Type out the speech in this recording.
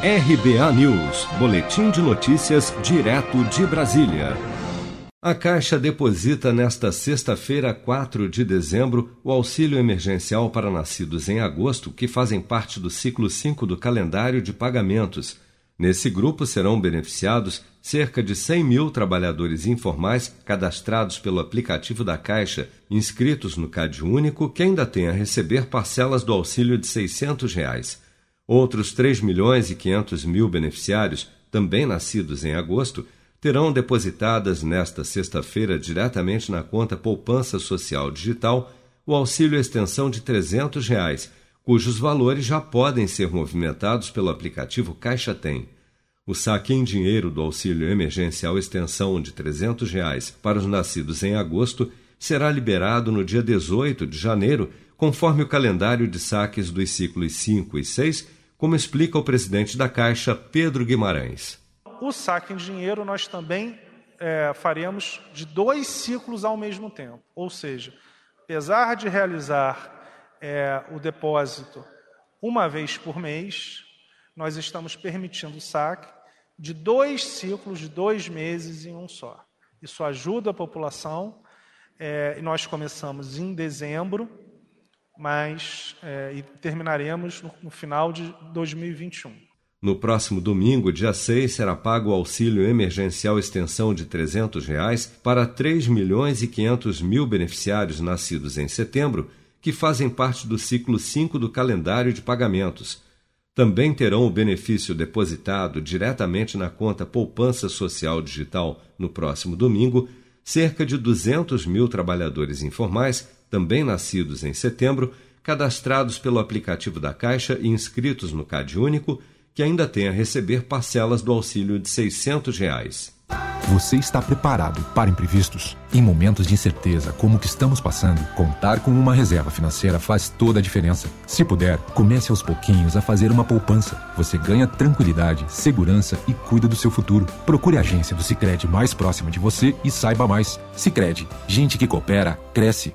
RBA News, Boletim de Notícias, direto de Brasília. A Caixa deposita nesta sexta-feira, 4 de dezembro, o auxílio emergencial para nascidos em agosto, que fazem parte do ciclo 5 do calendário de pagamentos. Nesse grupo serão beneficiados cerca de 100 mil trabalhadores informais cadastrados pelo aplicativo da Caixa, inscritos no CAD Único, que ainda têm a receber parcelas do auxílio de 600 reais. Outros 3 milhões e 500 mil beneficiários, também nascidos em agosto, terão depositadas nesta sexta-feira diretamente na conta Poupança Social Digital o auxílio extensão de 300 reais, cujos valores já podem ser movimentados pelo aplicativo Caixa Tem. O saque em dinheiro do auxílio emergencial extensão de 300 reais para os nascidos em agosto será liberado no dia 18 de janeiro, conforme o calendário de saques dos ciclos 5 e 6 como explica o presidente da Caixa, Pedro Guimarães. O saque em dinheiro nós também é, faremos de dois ciclos ao mesmo tempo. Ou seja, apesar de realizar é, o depósito uma vez por mês, nós estamos permitindo o saque de dois ciclos de dois meses em um só. Isso ajuda a população. É, nós começamos em dezembro mas é, e terminaremos no, no final de 2021. No próximo domingo, dia 6, será pago o auxílio emergencial extensão de 300 reais para 3 milhões e 500 mil beneficiários nascidos em setembro, que fazem parte do ciclo 5 do calendário de pagamentos. Também terão o benefício depositado diretamente na conta Poupança Social Digital no próximo domingo cerca de 200 mil trabalhadores informais também nascidos em setembro, cadastrados pelo aplicativo da Caixa e inscritos no CAD Único, que ainda têm a receber parcelas do auxílio de 600 reais. Você está preparado para imprevistos? Em momentos de incerteza como o que estamos passando, contar com uma reserva financeira faz toda a diferença. Se puder, comece aos pouquinhos a fazer uma poupança. Você ganha tranquilidade, segurança e cuida do seu futuro. Procure a agência do Sicredi mais próxima de você e saiba mais. Sicredi, gente que coopera cresce